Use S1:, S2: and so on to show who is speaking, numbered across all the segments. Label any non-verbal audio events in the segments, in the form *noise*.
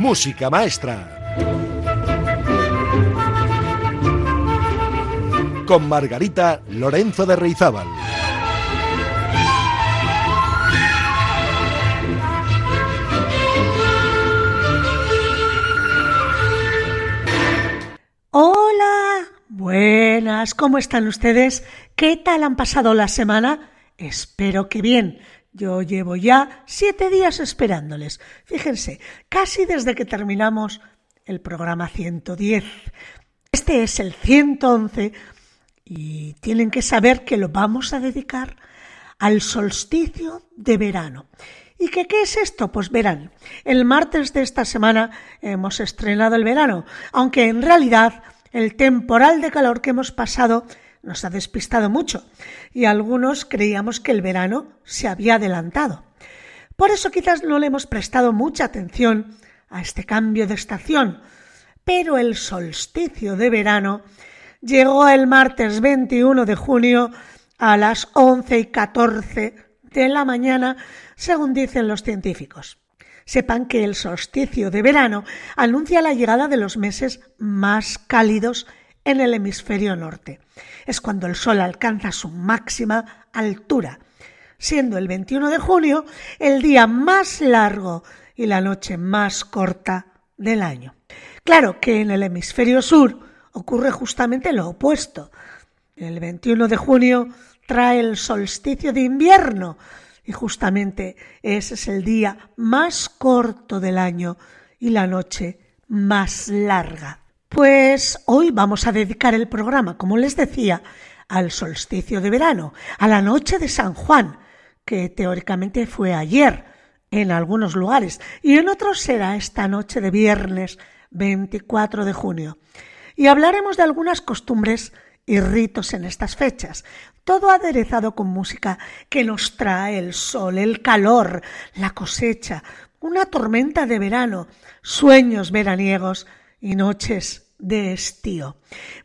S1: música maestra. Con Margarita Lorenzo de Reizábal.
S2: Hola, buenas, ¿cómo están ustedes? ¿Qué tal han pasado la semana? Espero que bien. Yo llevo ya siete días esperándoles. Fíjense, casi desde que terminamos el programa 110. Este es el 111 y tienen que saber que lo vamos a dedicar al solsticio de verano. ¿Y qué es esto? Pues verán, el martes de esta semana hemos estrenado el verano, aunque en realidad el temporal de calor que hemos pasado nos ha despistado mucho y algunos creíamos que el verano se había adelantado. Por eso quizás no le hemos prestado mucha atención a este cambio de estación, pero el solsticio de verano llegó el martes 21 de junio a las 11 y 14 de la mañana según dicen los científicos. Sepan que el solsticio de verano anuncia la llegada de los meses más cálidos en el hemisferio norte. Es cuando el Sol alcanza su máxima altura, siendo el 21 de junio el día más largo y la noche más corta del año. Claro que en el hemisferio sur ocurre justamente lo opuesto. El 21 de junio trae el solsticio de invierno, y justamente ese es el día más corto del año y la noche más larga. Pues hoy vamos a dedicar el programa, como les decía, al solsticio de verano, a la noche de San Juan, que teóricamente fue ayer en algunos lugares y en otros será esta noche de viernes 24 de junio. Y hablaremos de algunas costumbres y ritos en estas fechas, todo aderezado con música que nos trae el sol, el calor, la cosecha, una tormenta de verano, sueños veraniegos y noches de estío.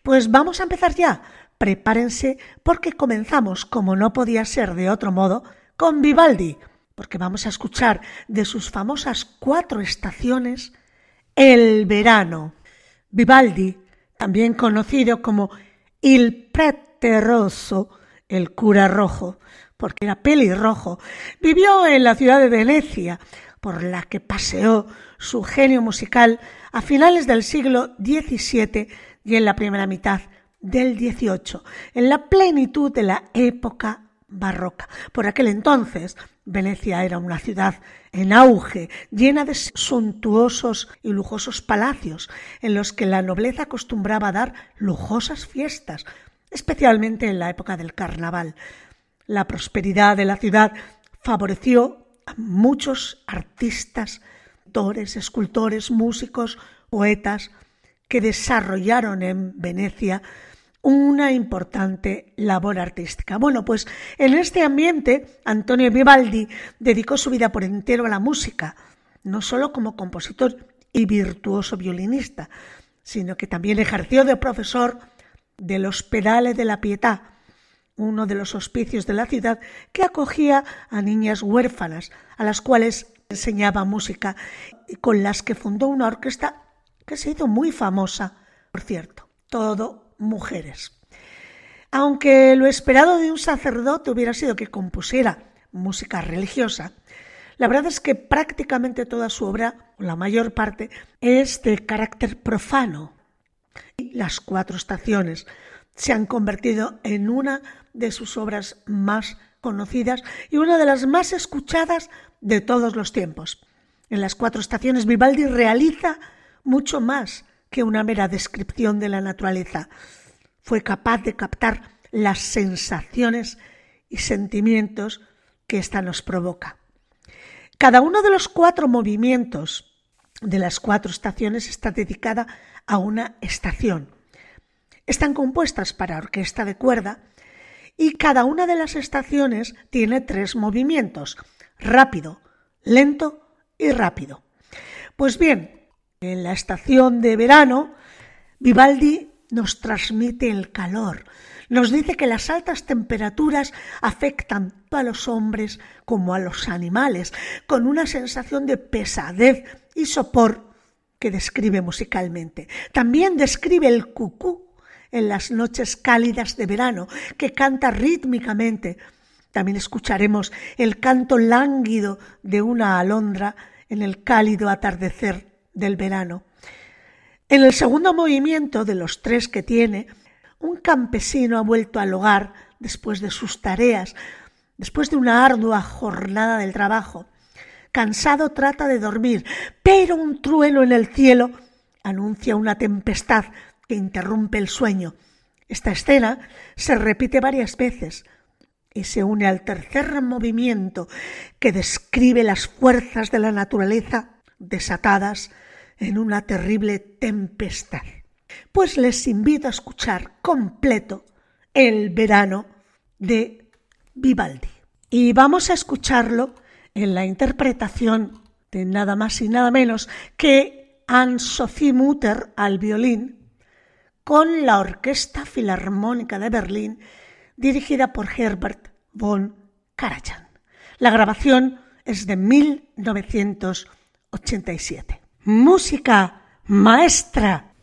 S2: Pues vamos a empezar ya. Prepárense porque comenzamos, como no podía ser de otro modo, con Vivaldi, porque vamos a escuchar de sus famosas cuatro estaciones el verano. Vivaldi, también conocido como Il Prete Rosso, el cura rojo, porque era pelirrojo, vivió en la ciudad de Venecia, por la que paseó su genio musical a finales del siglo XVII y en la primera mitad del XVIII, en la plenitud de la época barroca. Por aquel entonces, Venecia era una ciudad en auge, llena de suntuosos y lujosos palacios, en los que la nobleza acostumbraba a dar lujosas fiestas, especialmente en la época del carnaval. La prosperidad de la ciudad favoreció a muchos artistas, escultores, músicos, poetas, que desarrollaron en Venecia una importante labor artística. Bueno, pues en este ambiente Antonio Vivaldi dedicó su vida por entero a la música, no solo como compositor y virtuoso violinista, sino que también ejerció de profesor del Hospedale de la Pietà, uno de los hospicios de la ciudad que acogía a niñas huérfanas, a las cuales enseñaba música y con las que fundó una orquesta que se hizo muy famosa, por cierto, todo mujeres. Aunque lo esperado de un sacerdote hubiera sido que compusiera música religiosa, la verdad es que prácticamente toda su obra, la mayor parte, es de carácter profano, las cuatro estaciones se han convertido en una de sus obras más conocidas y una de las más escuchadas de todos los tiempos. En las cuatro estaciones Vivaldi realiza mucho más que una mera descripción de la naturaleza. Fue capaz de captar las sensaciones y sentimientos que ésta nos provoca. Cada uno de los cuatro movimientos de las cuatro estaciones está dedicada a una estación. Están compuestas para orquesta de cuerda y cada una de las estaciones tiene tres movimientos, rápido, lento y rápido. Pues bien, en la estación de verano, Vivaldi nos transmite el calor, nos dice que las altas temperaturas afectan a los hombres como a los animales, con una sensación de pesadez y sopor que describe musicalmente. También describe el cucú en las noches cálidas de verano, que canta rítmicamente. También escucharemos el canto lánguido de una alondra en el cálido atardecer del verano. En el segundo movimiento de los tres que tiene, un campesino ha vuelto al hogar después de sus tareas, después de una ardua jornada del trabajo. Cansado trata de dormir, pero un trueno en el cielo anuncia una tempestad que interrumpe el sueño. Esta escena se repite varias veces y se une al tercer movimiento que describe las fuerzas de la naturaleza desatadas en una terrible tempestad. Pues les invito a escuchar completo El verano de Vivaldi. Y vamos a escucharlo en la interpretación de nada más y nada menos que Anne-Sophie Mutter al violín con la Orquesta Filarmónica de Berlín dirigida por Herbert von Karajan. La grabación es de 1987. Música maestra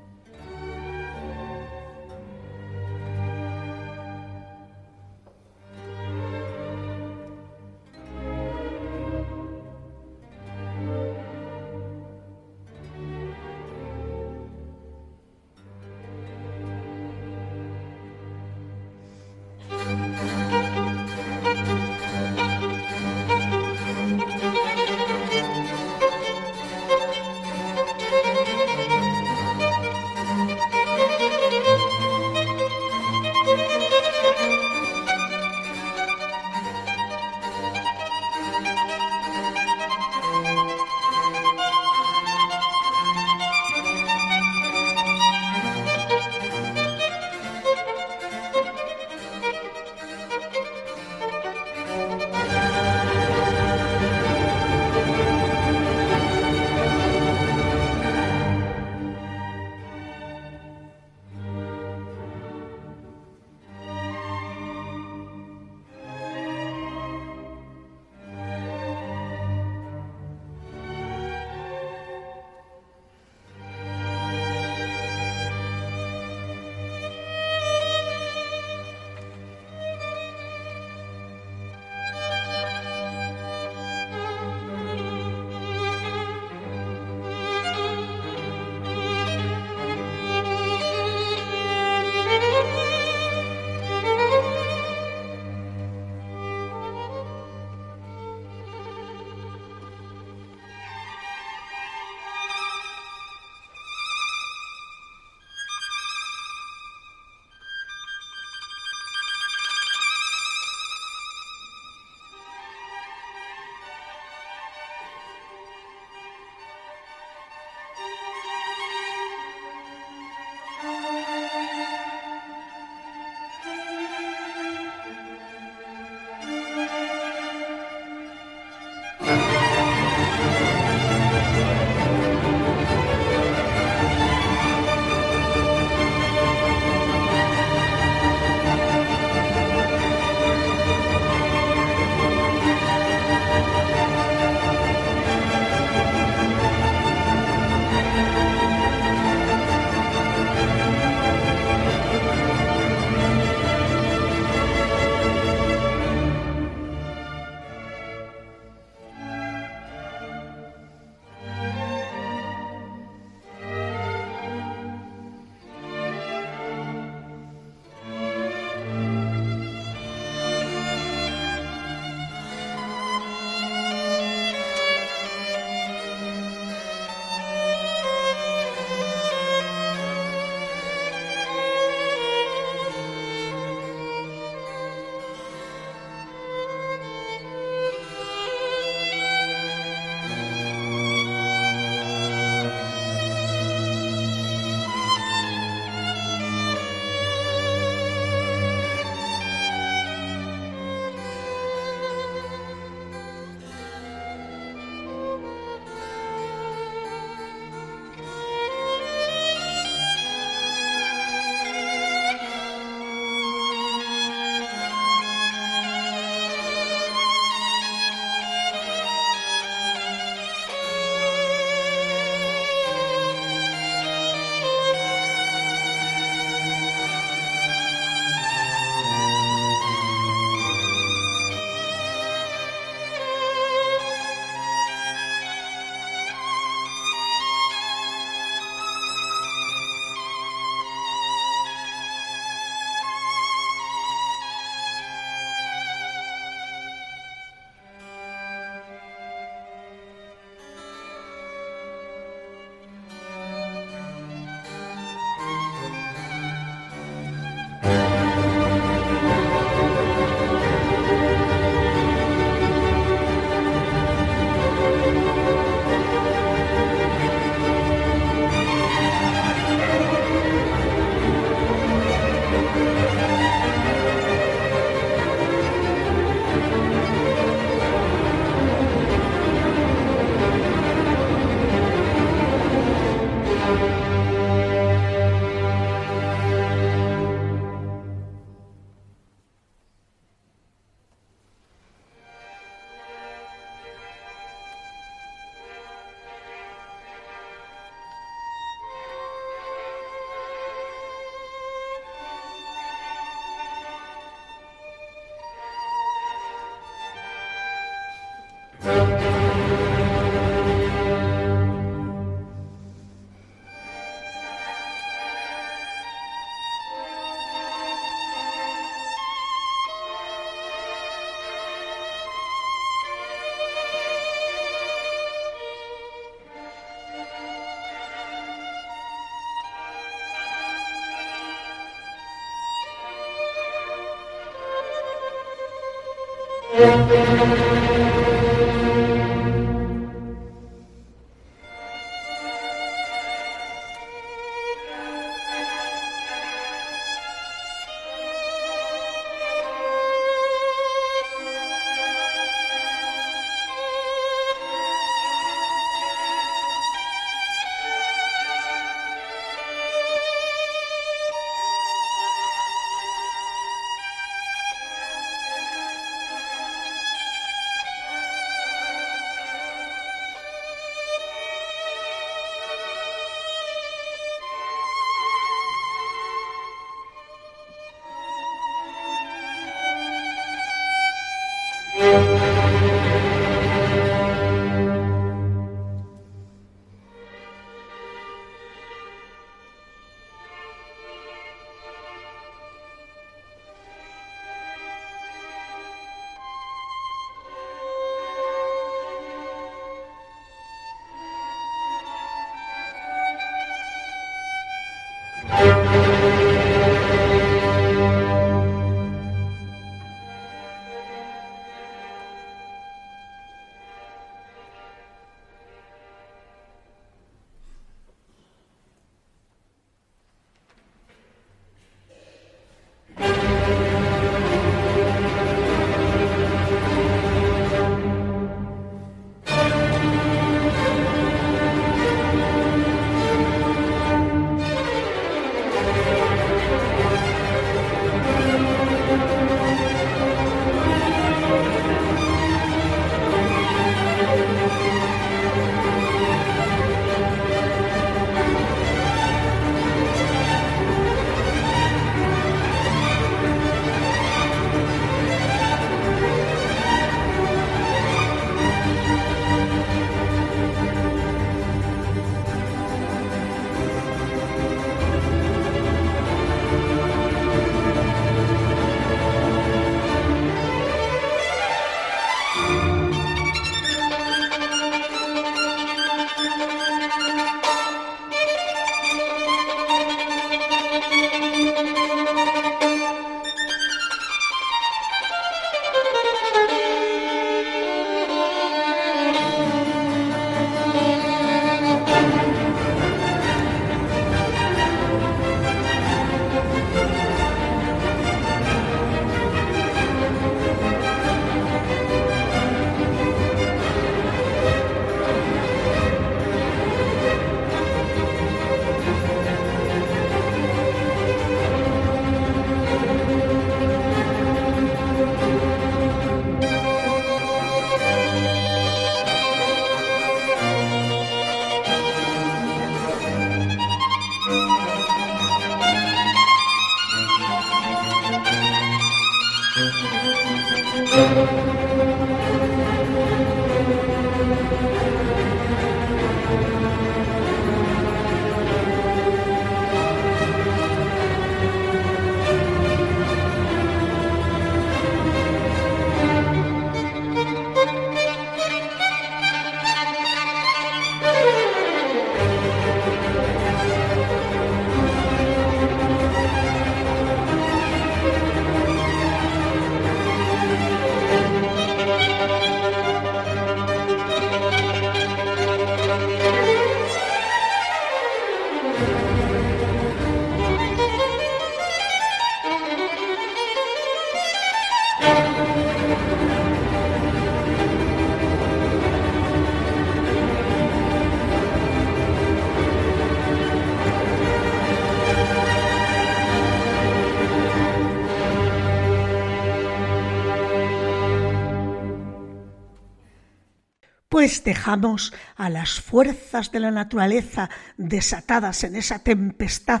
S2: pues dejamos a las fuerzas de la naturaleza desatadas en esa tempestad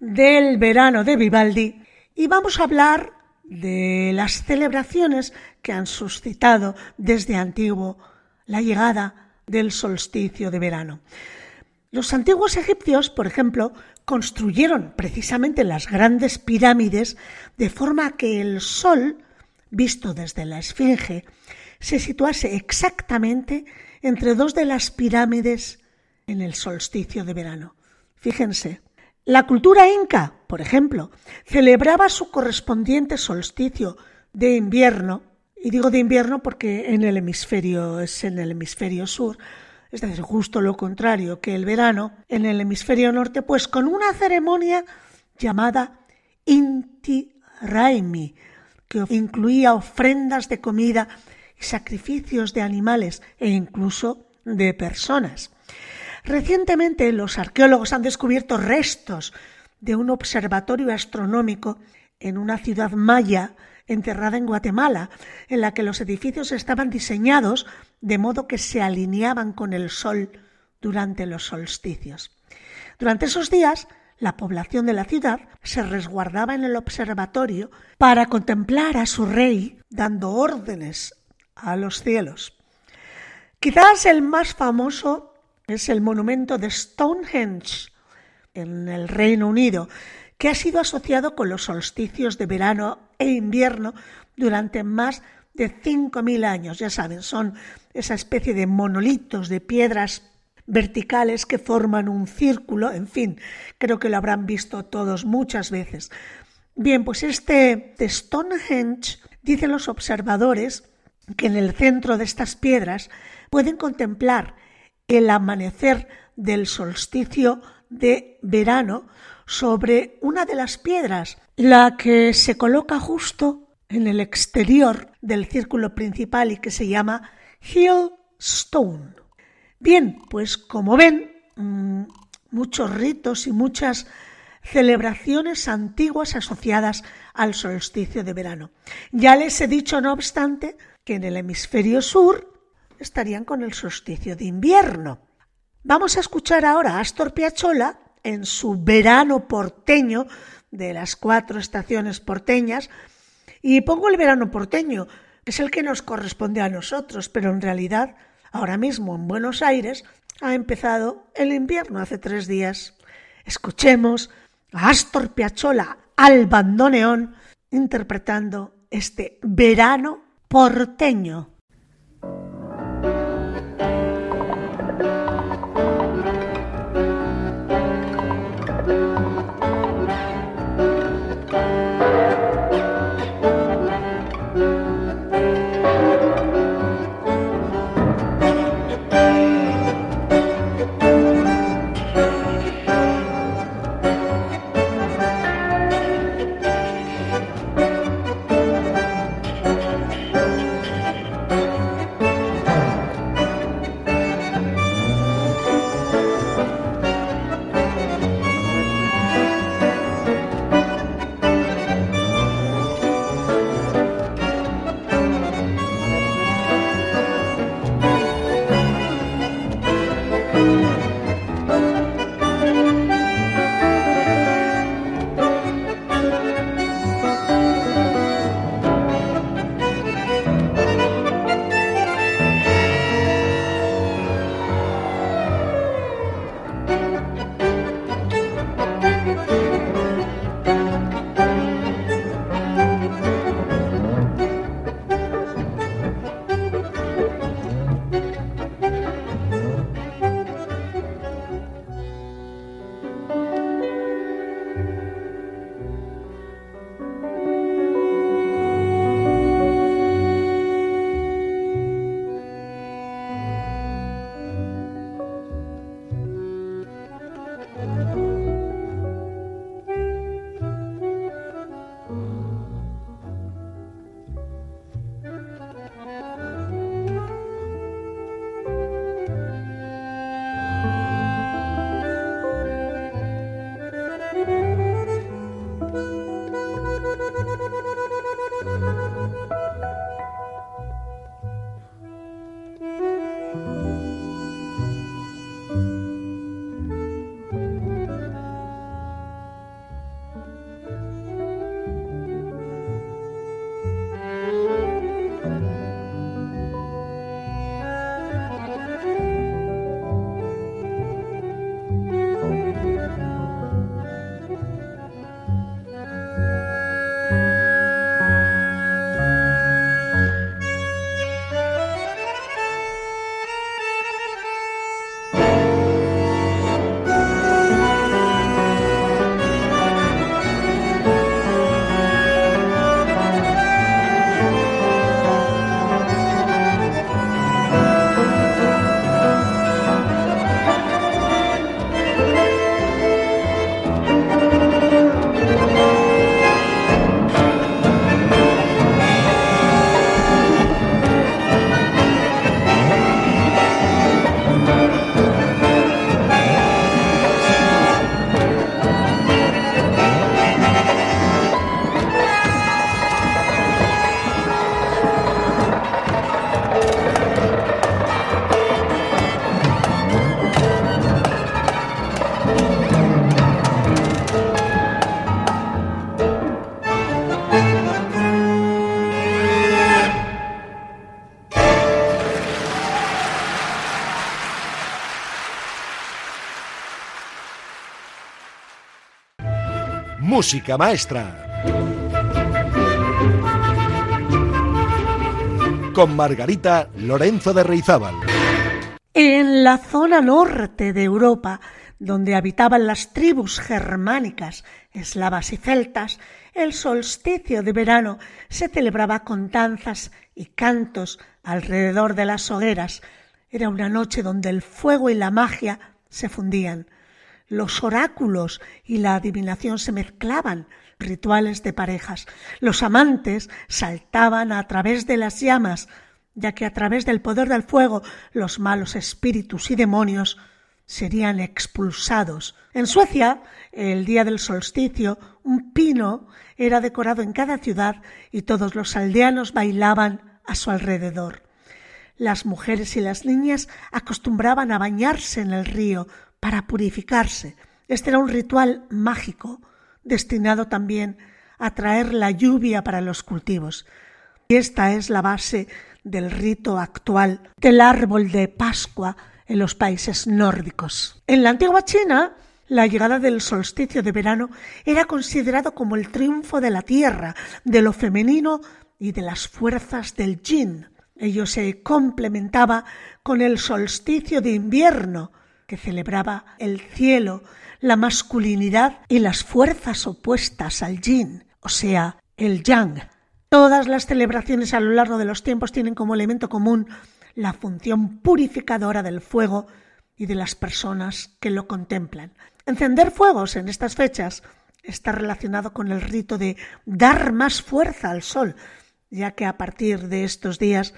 S2: del verano de Vivaldi y vamos a hablar de las celebraciones que han suscitado desde antiguo la llegada del solsticio de verano. Los antiguos egipcios, por ejemplo, construyeron precisamente las grandes pirámides de forma que el sol, visto desde la Esfinge, se situase exactamente entre dos de las pirámides en el solsticio de verano. Fíjense, la cultura inca, por ejemplo, celebraba su correspondiente solsticio de invierno, y digo de invierno porque en el hemisferio es en el hemisferio sur, es decir, justo lo contrario que el verano, en el hemisferio norte, pues con una ceremonia llamada Inti Raimi, que incluía ofrendas de comida sacrificios de animales e incluso de personas. Recientemente los arqueólogos han descubierto restos de un observatorio astronómico en una ciudad maya enterrada en Guatemala, en la que los edificios estaban diseñados de modo que se alineaban con el sol durante los solsticios. Durante esos días, la población de la ciudad se resguardaba en el observatorio para contemplar a su rey dando órdenes a los cielos. Quizás el más famoso es el monumento de Stonehenge en el Reino Unido, que ha sido asociado con los solsticios de verano e invierno durante más de 5.000 años. Ya saben, son esa especie de monolitos de piedras verticales que forman un círculo, en fin, creo que lo habrán visto todos muchas veces. Bien, pues este de Stonehenge, dicen los observadores, que en el centro de estas piedras pueden contemplar el amanecer del solsticio de verano sobre una de las piedras, la que se coloca justo en el exterior del círculo principal y que se llama Hill Stone. Bien, pues como ven, mm, muchos ritos y muchas celebraciones antiguas asociadas al solsticio de verano. Ya les he dicho, no obstante, que en el hemisferio sur estarían con el solsticio de invierno. Vamos a escuchar ahora a Astor Piazzolla en su verano porteño de las cuatro estaciones porteñas y pongo el verano porteño, es el que nos corresponde a nosotros, pero en realidad ahora mismo en Buenos Aires ha empezado el invierno hace tres días. Escuchemos a Astor Piazzolla al bandoneón interpretando este verano porteño.
S1: Música Maestra. Con Margarita Lorenzo de Reizábal.
S2: En la zona norte de Europa, donde habitaban las tribus germánicas, eslavas y celtas, el solsticio de verano se celebraba con danzas y cantos alrededor de las hogueras. Era una noche donde el fuego y la magia se fundían. Los oráculos y la adivinación se mezclaban, rituales de parejas. Los amantes saltaban a través de las llamas, ya que a través del poder del fuego los malos espíritus y demonios serían expulsados. En Suecia, el día del solsticio, un pino era decorado en cada ciudad y todos los aldeanos bailaban a su alrededor. Las mujeres y las niñas acostumbraban a bañarse en el río para purificarse. Este era un ritual mágico destinado también a traer la lluvia para los cultivos. Y esta es la base del rito actual del árbol de Pascua en los países nórdicos. En la antigua China, la llegada del solsticio de verano era considerado como el triunfo de la tierra, de lo femenino y de las fuerzas del yin. Ello se complementaba con el solsticio de invierno, que celebraba el cielo, la masculinidad y las fuerzas opuestas al yin, o sea, el yang. Todas las celebraciones a lo largo de los tiempos tienen como elemento común la función purificadora del fuego y de las personas que lo contemplan. Encender fuegos en estas fechas está relacionado con el rito de dar más fuerza al sol, ya que a partir de estos días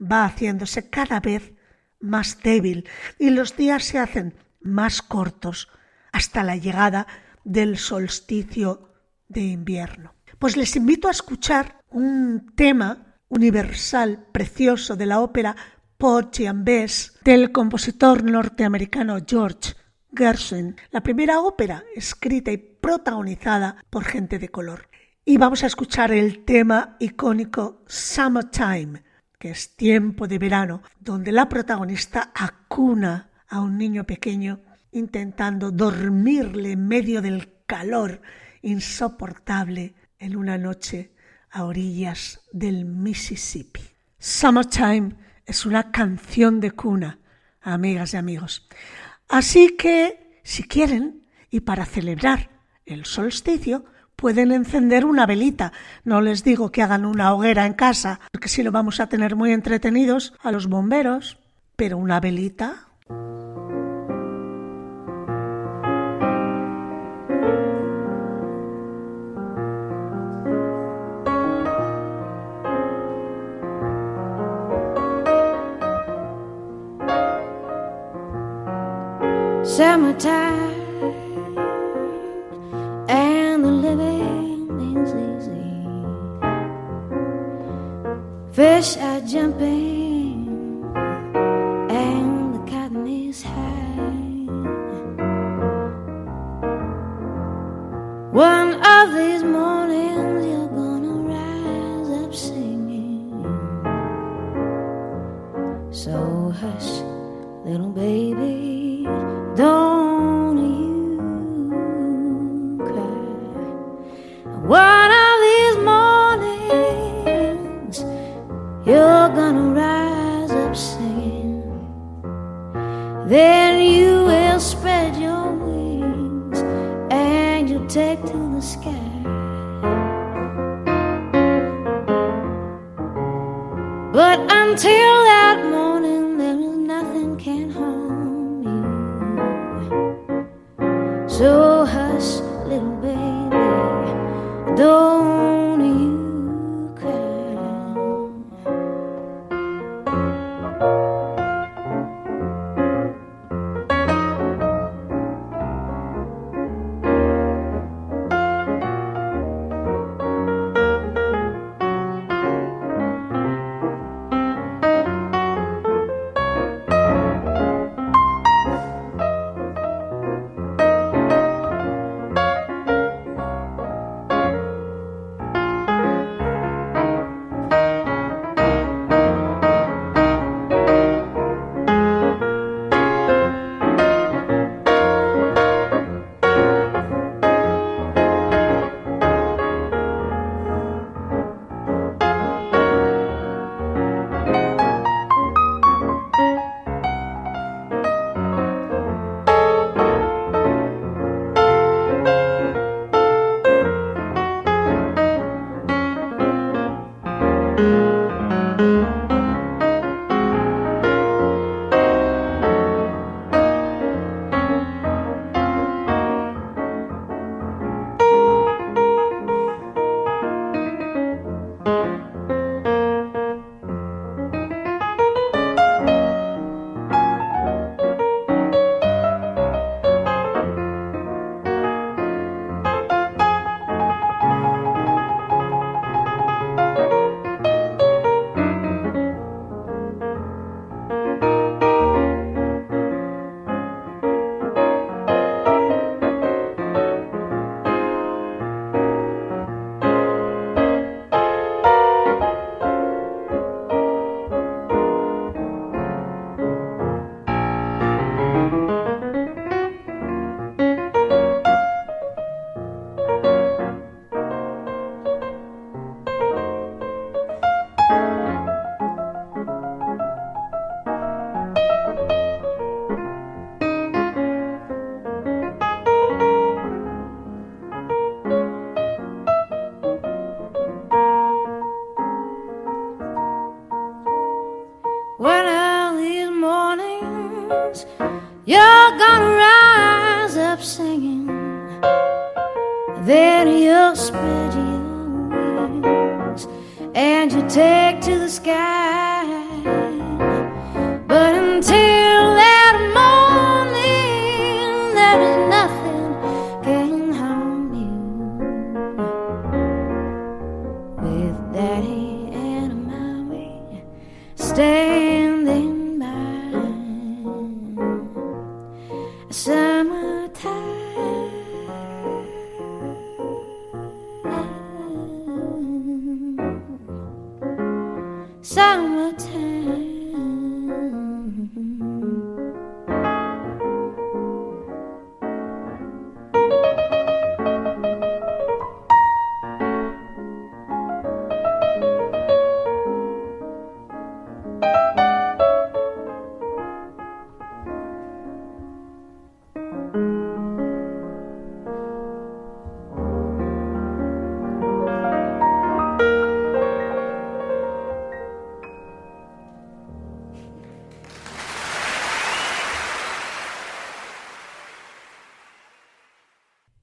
S2: va haciéndose cada vez más débil y los días se hacen más cortos hasta la llegada del solsticio de invierno. Pues les invito a escuchar un tema universal precioso de la ópera Bess del compositor norteamericano George Gershwin, la primera ópera escrita y protagonizada por gente de color. Y vamos a escuchar el tema icónico Summertime, que es tiempo de verano, donde la protagonista acuna a un niño pequeño intentando dormirle en medio del calor insoportable en una noche a orillas del Mississippi. Summertime es una canción de cuna, amigas y amigos. Así que, si quieren, y para celebrar el solsticio, pueden encender una velita. No les digo que hagan una hoguera en casa, porque si lo vamos a tener muy entretenidos a los bomberos, pero una velita
S3: Fish are jumping So hush, little baby, don't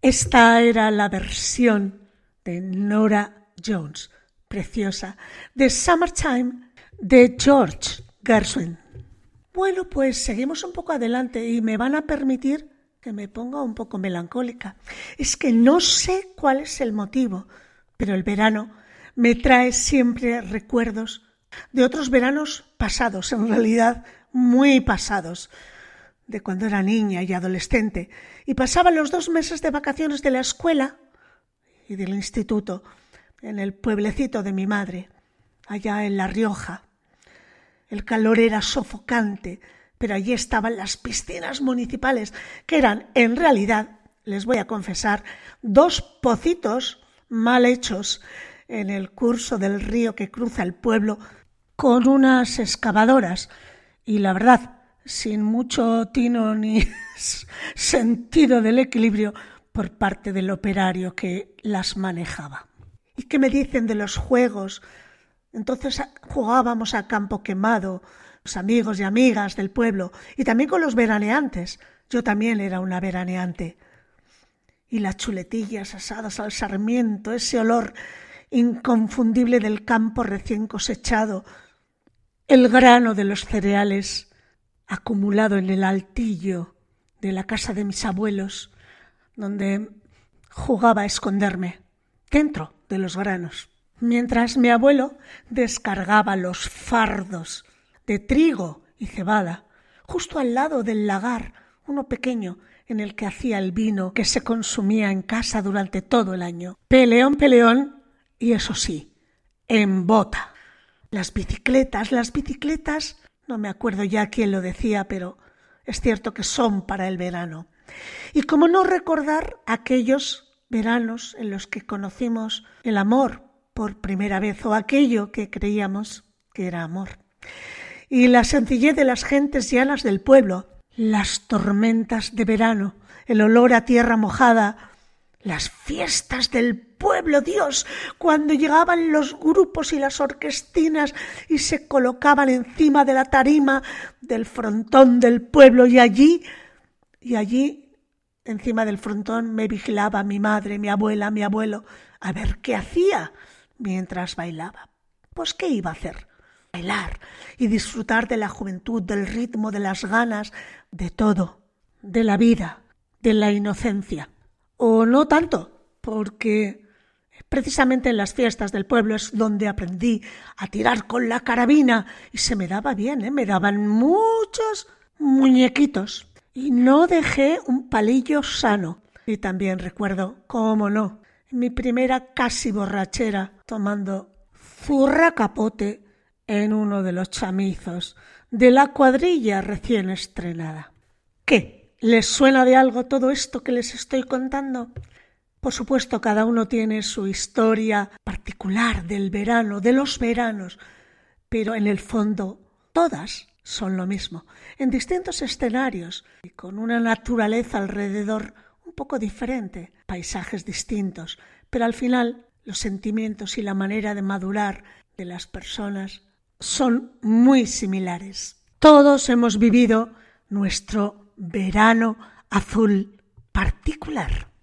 S2: Esta era la versión de Nora Jones, preciosa, de Summertime de George Gershwin. Bueno, pues seguimos un poco adelante y me van a permitir que me ponga un poco melancólica. Es que no sé cuál es el motivo, pero el verano me trae siempre recuerdos de otros veranos pasados, en realidad muy pasados, de cuando era niña y adolescente, y pasaba los dos meses de vacaciones de la escuela y del instituto en el pueblecito de mi madre, allá en La Rioja. El calor era sofocante, pero allí estaban las piscinas municipales, que eran, en realidad, les voy a confesar, dos pocitos mal hechos en el curso del río que cruza el pueblo con unas excavadoras y la verdad, sin mucho tino ni *laughs* sentido del equilibrio por parte del operario que las manejaba. ¿Y qué me dicen de los juegos? Entonces jugábamos a campo quemado, los amigos y amigas del pueblo, y también con los veraneantes. Yo también era una veraneante. Y las chuletillas asadas al sarmiento, ese olor inconfundible del campo recién cosechado, el grano de los cereales acumulado en el altillo de la casa de mis abuelos, donde jugaba a esconderme dentro de los granos, mientras mi abuelo descargaba los fardos de trigo y cebada justo al lado del lagar, uno pequeño en el que hacía el vino que se consumía en casa durante todo el año. Peleón, peleón, y eso sí, en bota. Las bicicletas, las bicicletas, no me acuerdo ya quién lo decía, pero es cierto que son para el verano. Y cómo no recordar aquellos veranos en los que conocimos el amor por primera vez o aquello que creíamos que era amor. Y la sencillez de las gentes llanas del pueblo, las tormentas de verano, el olor a tierra mojada, las fiestas del pueblo, Dios, cuando llegaban los grupos y las orquestinas y se colocaban encima de la tarima del frontón del pueblo y allí, y allí, encima del frontón, me vigilaba mi madre, mi abuela, mi abuelo, a ver qué hacía mientras bailaba. Pues qué iba a hacer bailar y disfrutar de la juventud, del ritmo, de las ganas, de todo, de la vida, de la inocencia. O no tanto, porque precisamente en las fiestas del pueblo es donde aprendí a tirar con la carabina y se me daba bien, ¿eh? me daban muchos muñequitos y no dejé un palillo sano. Y también recuerdo, cómo no, mi primera casi borrachera tomando zurra capote en uno de los chamizos de la cuadrilla recién estrenada. ¿Qué? ¿Les suena de algo todo esto que les estoy contando? Por supuesto, cada uno tiene su historia particular del verano, de los veranos, pero en el fondo todas son lo mismo, en distintos escenarios y con una naturaleza alrededor un poco diferente, paisajes distintos, pero al final los sentimientos y la manera de madurar de las personas son muy similares. Todos hemos vivido nuestro verano azul particular.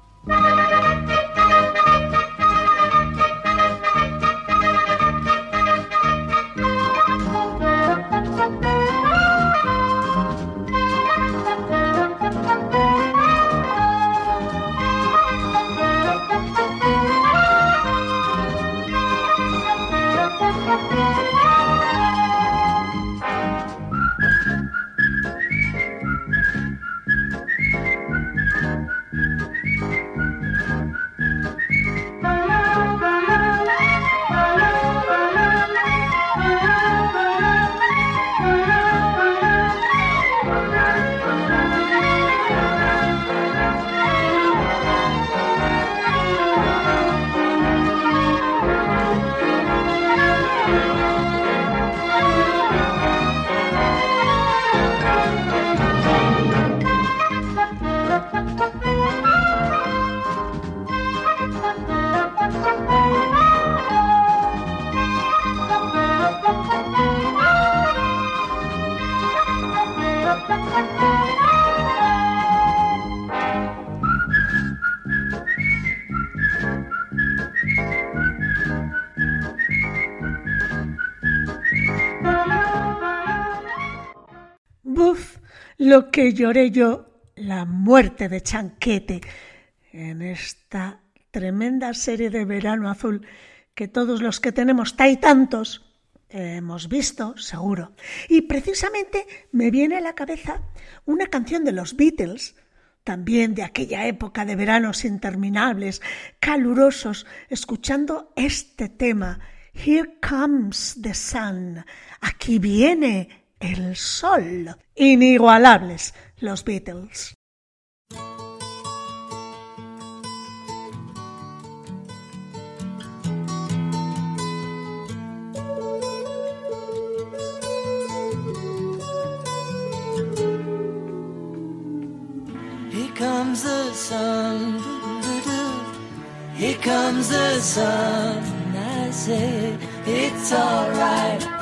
S2: Lo que lloré yo, la muerte de Chanquete, en esta tremenda serie de verano azul que todos los que tenemos y tantos hemos visto, seguro. Y precisamente me viene a la cabeza una canción de los Beatles, también de aquella época de veranos interminables, calurosos, escuchando este tema, Here Comes the Sun, aquí viene el sol. Inigualables los Beatles.
S4: Here comes the sun. Here comes the sun. I say it's alright.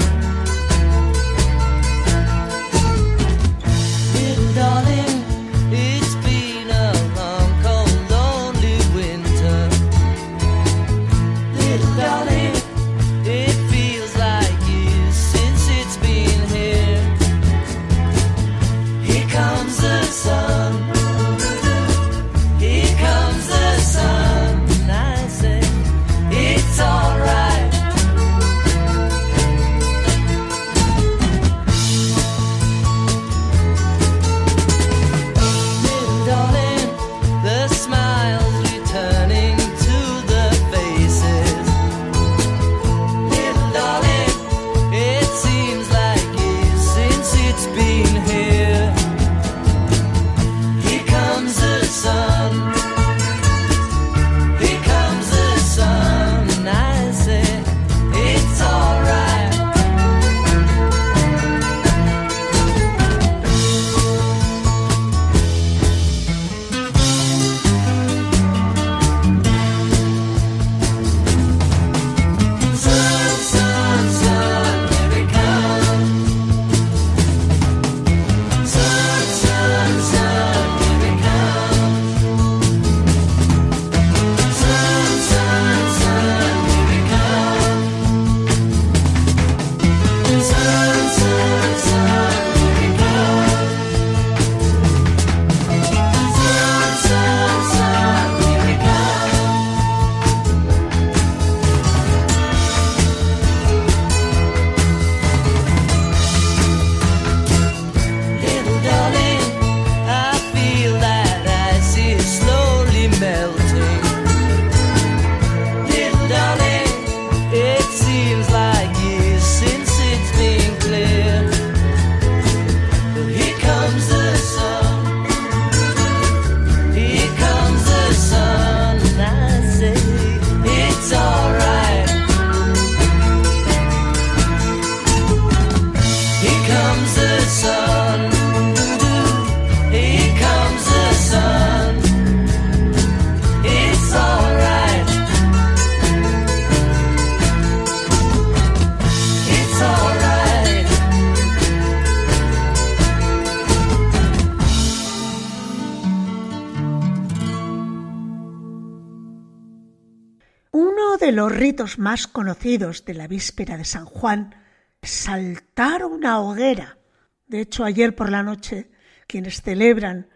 S2: Los ritos más conocidos de la víspera de San Juan saltar una hoguera. De hecho, ayer por la noche, quienes celebran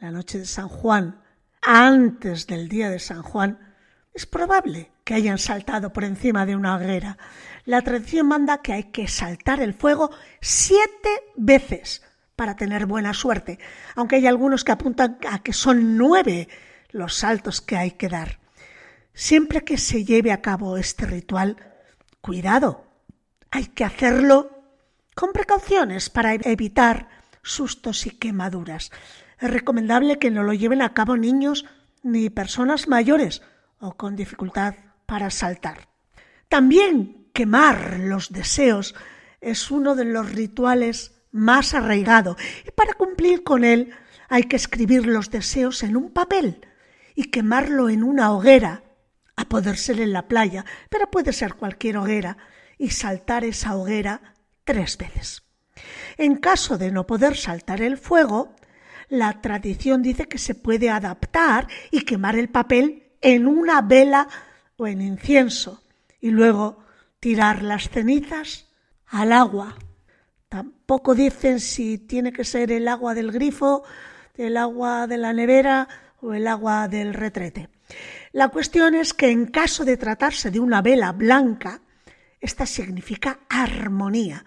S2: la noche de San Juan antes del día de San Juan, es probable que hayan saltado por encima de una hoguera. La tradición manda que hay que saltar el fuego siete veces para tener buena suerte, aunque hay algunos que apuntan a que son nueve los saltos que hay que dar. Siempre que se lleve a cabo este ritual, cuidado, hay que hacerlo con precauciones para evitar sustos y quemaduras. Es recomendable que no lo lleven a cabo niños ni personas mayores o con dificultad para saltar. También quemar los deseos es uno de los rituales más arraigado y para cumplir con él hay que escribir los deseos en un papel y quemarlo en una hoguera, a poder en la playa, pero puede ser cualquier hoguera, y saltar esa hoguera tres veces. En caso de no poder saltar el fuego, la tradición dice que se puede adaptar y quemar el papel en una vela o en incienso y luego tirar las cenizas al agua. Tampoco dicen si tiene que ser el agua del grifo, el agua de la nevera o el agua del retrete. La cuestión es que en caso de tratarse de una vela blanca, esta significa armonía,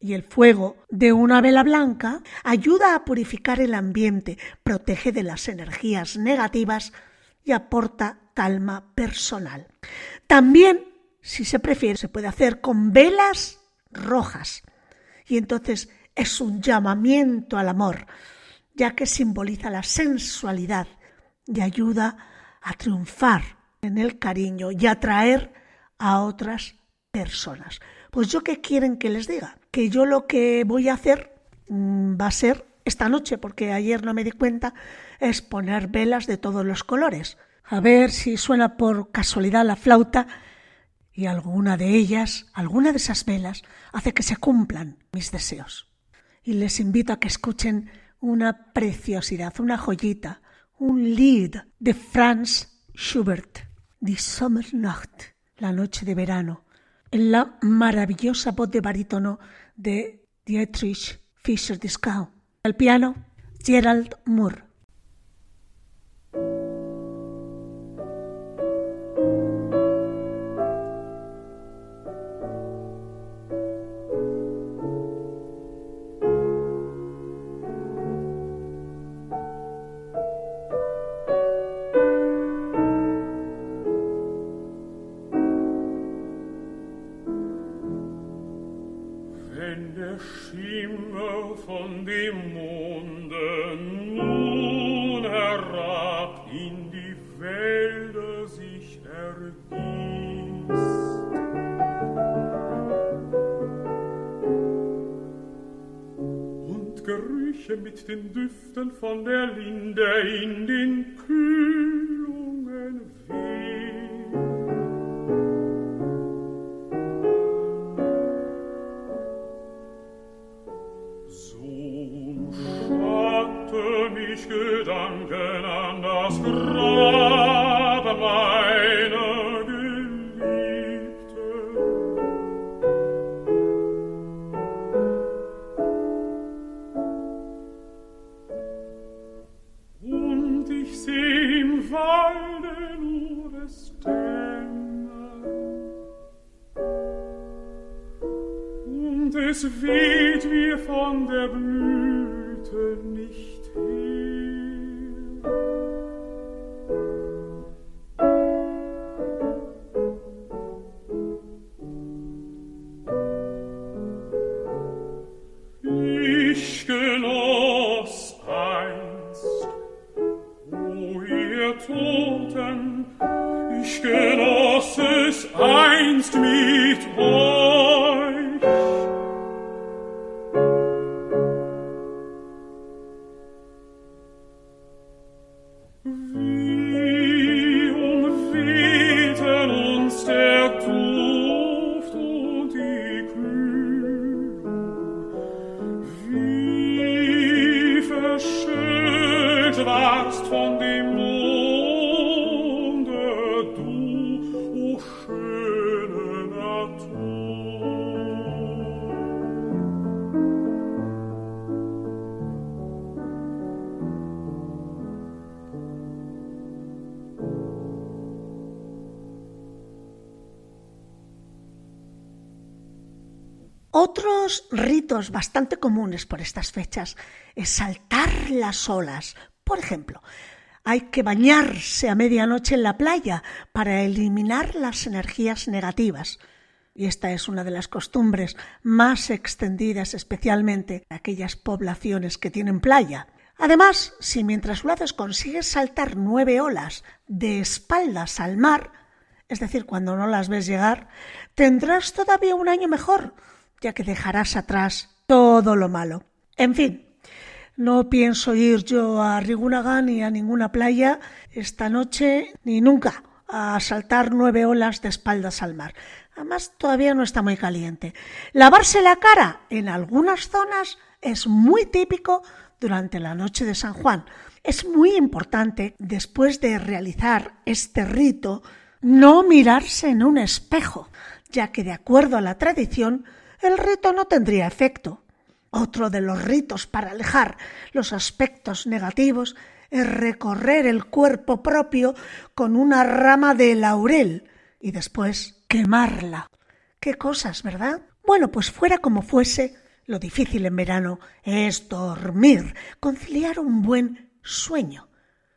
S2: y el fuego de una vela blanca ayuda a purificar el ambiente, protege de las energías negativas y aporta calma personal. También, si se prefiere, se puede hacer con velas rojas. Y entonces es un llamamiento al amor, ya que simboliza la sensualidad y ayuda a triunfar en el cariño y atraer a otras personas. Pues yo qué quieren que les diga? Que yo lo que voy a hacer mm, va a ser esta noche, porque ayer no me di cuenta, es poner velas de todos los colores. A ver si suena por casualidad la flauta y alguna de ellas, alguna de esas velas, hace que se cumplan mis deseos. Y les invito a que escuchen una preciosidad, una joyita, un lied de Franz Schubert, Die Sommernacht, la noche de verano, en la maravillosa voz de barítono de Dietrich Fischer-Dieskau. Al piano, Gerald Moore.
S5: In die Wälder sich ergießt, und Gerüche mit den Düften von der Linde in den Kühlungen
S2: Otros ritos bastante comunes por estas fechas es saltar las olas. Por ejemplo, hay que bañarse a medianoche en la playa para eliminar las energías negativas. Y esta es una de las costumbres más extendidas especialmente en aquellas poblaciones que tienen playa. Además, si mientras lo haces consigues saltar nueve olas de espaldas al mar, es decir, cuando no las ves llegar, tendrás todavía un año mejor, ya que dejarás atrás todo lo malo. En fin, no pienso ir yo a Rigunaga ni a ninguna playa esta noche ni nunca a saltar nueve olas de espaldas al mar. Además, todavía no está muy caliente. Lavarse la cara en algunas zonas es muy típico durante la noche de San Juan. Es muy importante, después de realizar este rito, no mirarse en un espejo, ya que de acuerdo a la tradición, el rito no tendría efecto. Otro de los ritos para alejar los aspectos negativos es recorrer el cuerpo propio con una rama de laurel y después quemarla. Qué cosas, ¿verdad? Bueno, pues fuera como fuese, lo difícil en verano es dormir, conciliar un buen sueño,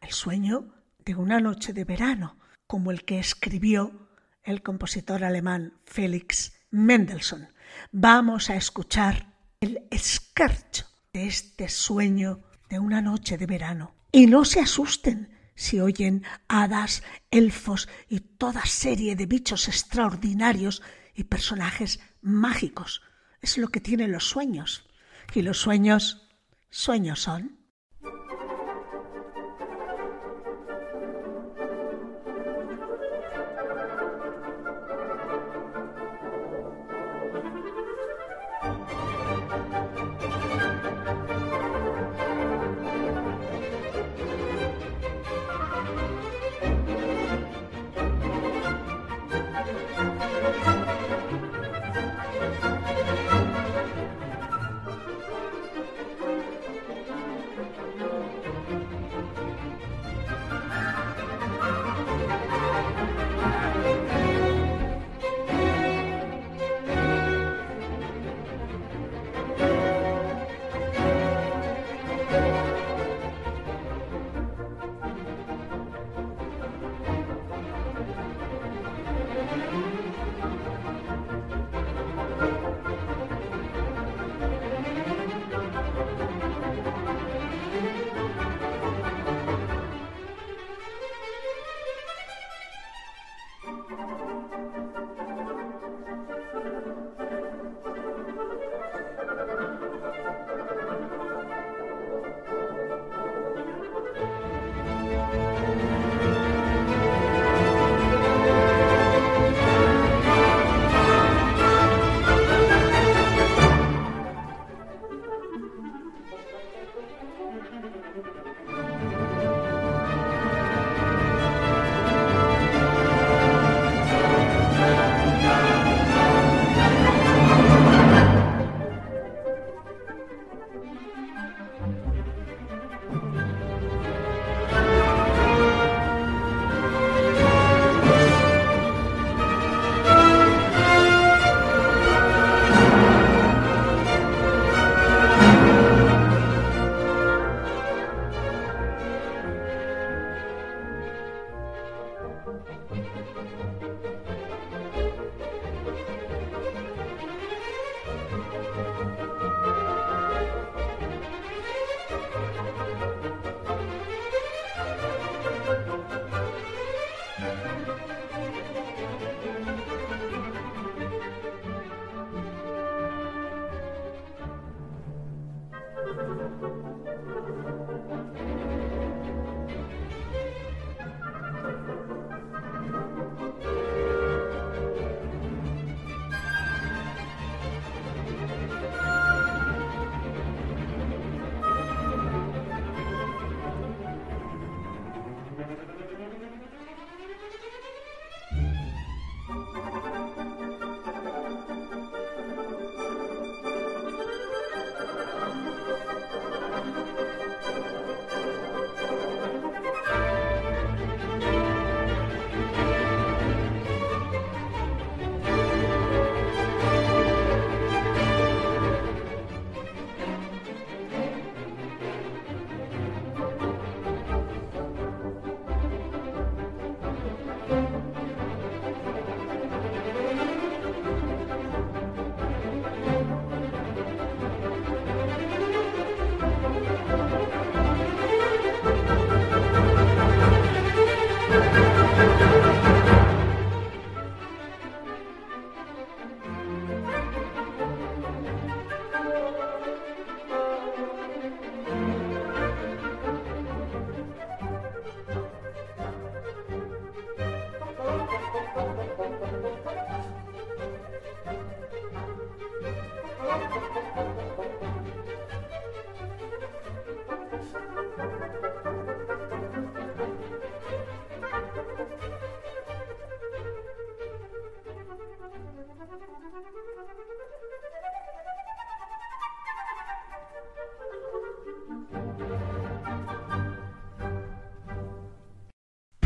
S2: el sueño de una noche de verano, como el que escribió el compositor alemán Felix Mendelssohn. Vamos a escuchar el escarcho de este sueño de una noche de verano. Y no se asusten si oyen hadas, elfos y toda serie de bichos extraordinarios y personajes mágicos. Es lo que tienen los sueños. Y los sueños, sueños son.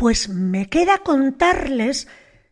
S2: Pues me queda contarles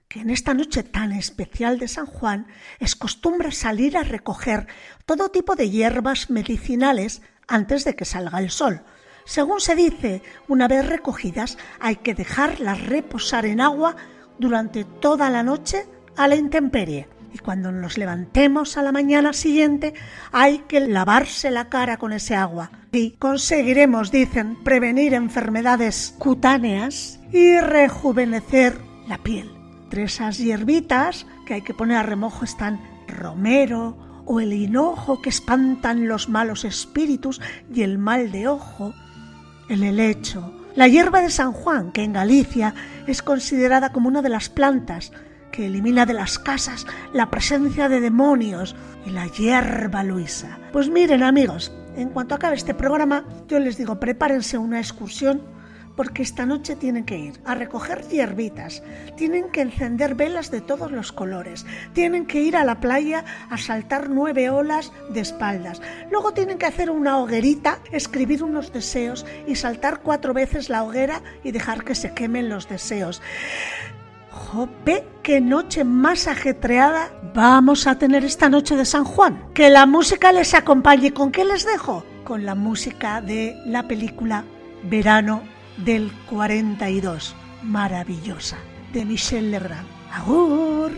S2: que en esta noche tan especial de San Juan es costumbre salir a recoger todo tipo de hierbas medicinales antes de que salga el sol. Según se dice, una vez recogidas hay que dejarlas reposar en agua durante toda la noche a la intemperie. Y cuando nos levantemos a la mañana siguiente hay que lavarse la cara con ese agua. Y conseguiremos, dicen, prevenir enfermedades cutáneas y rejuvenecer la piel. Entre esas hierbitas que hay que poner a remojo están romero o el hinojo que espantan los malos espíritus y el mal de ojo, el helecho, la hierba de San Juan, que en Galicia es considerada como una de las plantas que elimina de las casas la presencia de demonios y la hierba luisa. Pues miren amigos, en cuanto acabe este programa, yo les digo, prepárense una excursión porque esta noche tienen que ir a recoger hierbitas, tienen que encender velas de todos los colores, tienen que ir a la playa a saltar nueve olas de espaldas, luego tienen que hacer una hoguerita, escribir unos deseos y saltar cuatro veces la hoguera y dejar que se quemen los deseos. Jope, qué noche más ajetreada vamos a tener esta noche de San Juan. Que la música les acompañe. ¿Con qué les dejo? Con la música de la película Verano del 42, maravillosa, de Michel Legrand. ¡Agur!